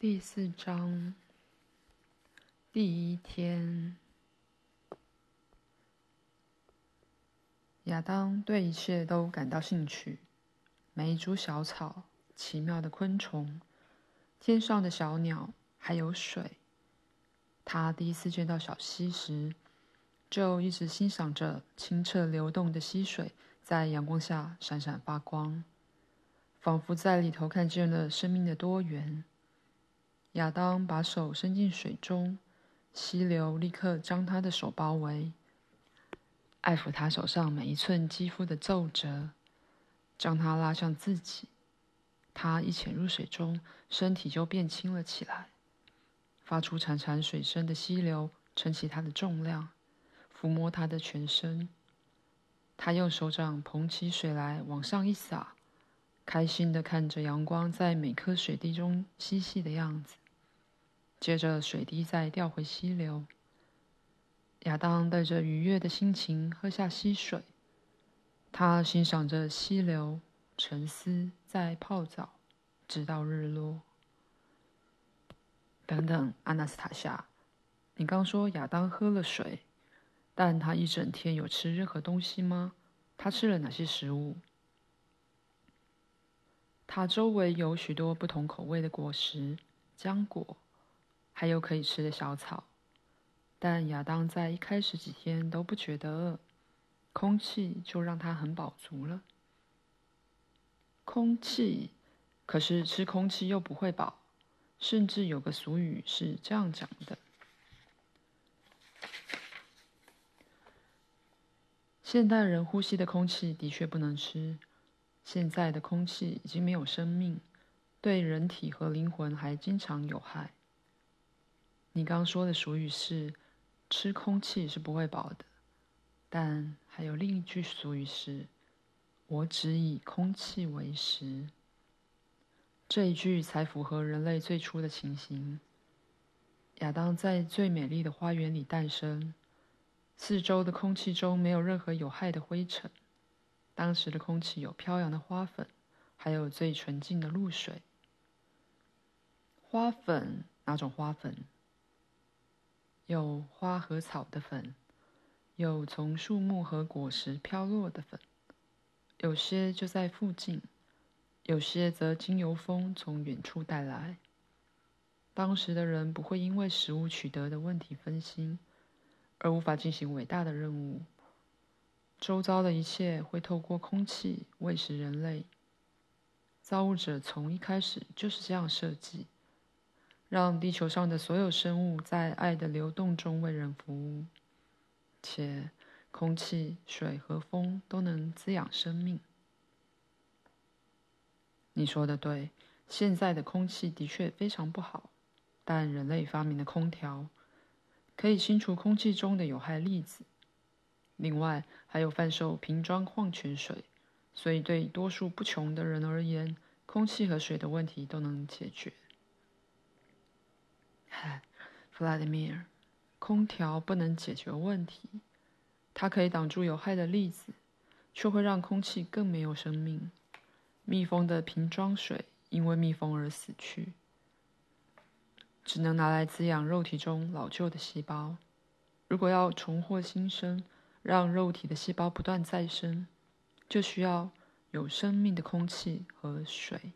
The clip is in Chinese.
第四章，第一天，亚当对一切都感到兴趣，每一株小草、奇妙的昆虫、天上的小鸟，还有水。他第一次见到小溪时，就一直欣赏着清澈流动的溪水在阳光下闪闪发光，仿佛在里头看见了生命的多元。亚当把手伸进水中，溪流立刻将他的手包围，爱抚他手上每一寸肌肤的皱褶，将他拉向自己。他一潜入水中，身体就变轻了起来，发出潺潺水声的溪流撑起他的重量，抚摸他的全身。他用手掌捧起水来，往上一洒。开心地看着阳光在每颗水滴中嬉戏的样子，接着水滴再掉回溪流。亚当带着愉悦的心情喝下溪水，他欣赏着溪流，沉思，在泡澡，直到日落。等等，阿纳斯塔夏，你刚说亚当喝了水，但他一整天有吃任何东西吗？他吃了哪些食物？它周围有许多不同口味的果实、浆果，还有可以吃的小草。但亚当在一开始几天都不觉得饿，空气就让他很饱足了。空气，可是吃空气又不会饱，甚至有个俗语是这样讲的：现代人呼吸的空气的确不能吃。现在的空气已经没有生命，对人体和灵魂还经常有害。你刚说的俗语是“吃空气是不会饱的”，但还有另一句俗语是“我只以空气为食”。这一句才符合人类最初的情形。亚当在最美丽的花园里诞生，四周的空气中没有任何有害的灰尘。当时的空气有飘扬的花粉，还有最纯净的露水。花粉，哪种花粉？有花和草的粉，有从树木和果实飘落的粉，有些就在附近，有些则经由风从远处带来。当时的人不会因为食物取得的问题分心，而无法进行伟大的任务。周遭的一切会透过空气喂食人类。造物者从一开始就是这样设计，让地球上的所有生物在爱的流动中为人服务，且空气、水和风都能滋养生命。你说的对，现在的空气的确非常不好，但人类发明的空调可以清除空气中的有害粒子。另外，还有贩售瓶装矿泉水，所以对多数不穷的人而言，空气和水的问题都能解决。嗨，弗拉德米尔，空调不能解决问题，它可以挡住有害的粒子，却会让空气更没有生命。密封的瓶装水因为密封而死去，只能拿来滋养肉体中老旧的细胞。如果要重获新生，让肉体的细胞不断再生，就需要有生命的空气和水。